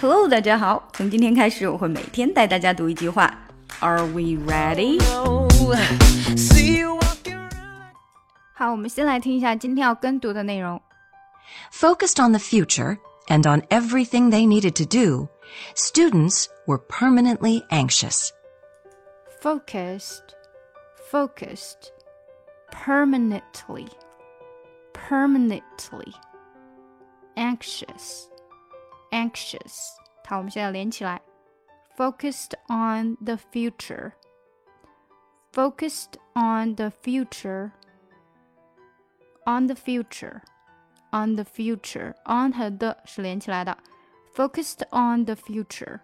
Hello，大家好。从今天开始，我会每天带大家读一句话。Are we ready？好，我们先来听一下今天要跟读的内容。Focused on the future and on everything they needed to do, students were permanently anxious. Focused, focused, permanently, permanently, anxious, anxious. 好，我们现在连起来。Focused on the future, focused on the future, on the future on the future on 和 the 是连起来的，focused on the future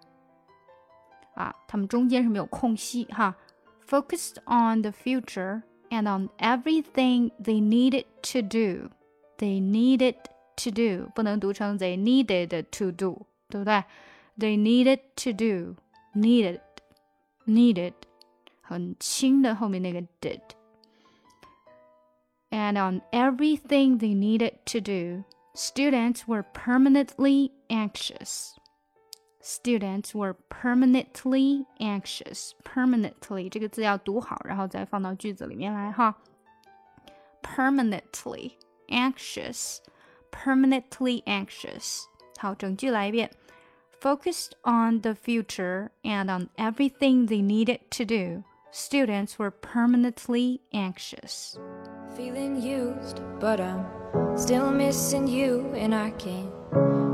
啊，它们中间是没有空隙哈。Focused on the future and on everything they needed to do. They needed to do 不能读成 they needed to do，对不对？They needed to do needed needed 很轻的后面那个 did。and on everything they needed to do, students were permanently anxious. Students were permanently anxious. Permanently 这个字要读好，然后再放到句子里面来哈。Permanently anxious, permanently anxious. 好，整句来一遍。Focused on the future and on everything they needed to do, students were permanently anxious. Feeling used, but I'm still missing you, and I can't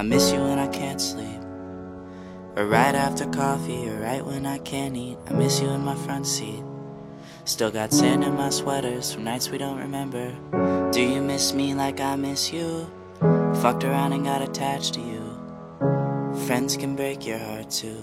I miss you when I can't sleep. Or right after coffee, or right when I can't eat. I miss you in my front seat. Still got sand in my sweaters from nights we don't remember. Do you miss me like I miss you? Fucked around and got attached to you. Friends can break your heart too.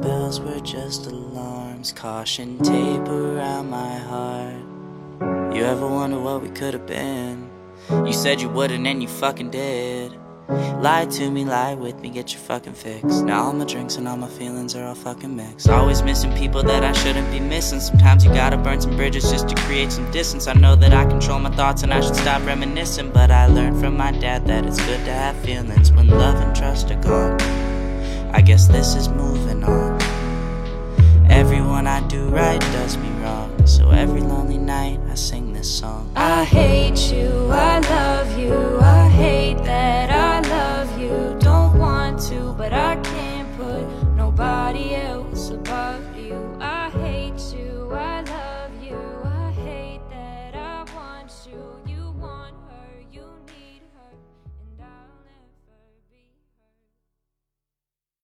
Bells were just alarms. Caution tape around my heart. You ever wonder what we could have been? You said you wouldn't and you fucking did. Lie to me, lie with me, get your fucking fix. Now all my drinks and all my feelings are all fucking mixed. Always missing people that I shouldn't be missing. Sometimes you gotta burn some bridges just to create some distance. I know that I control my thoughts and I should stop reminiscing. But I learned from my dad that it's good to have feelings when love and trust are gone. I guess this is do right does me wrong. So every lonely night I sing this song. I hate you, I love you, I hate that I love you. Don't want to, but I can't put nobody else above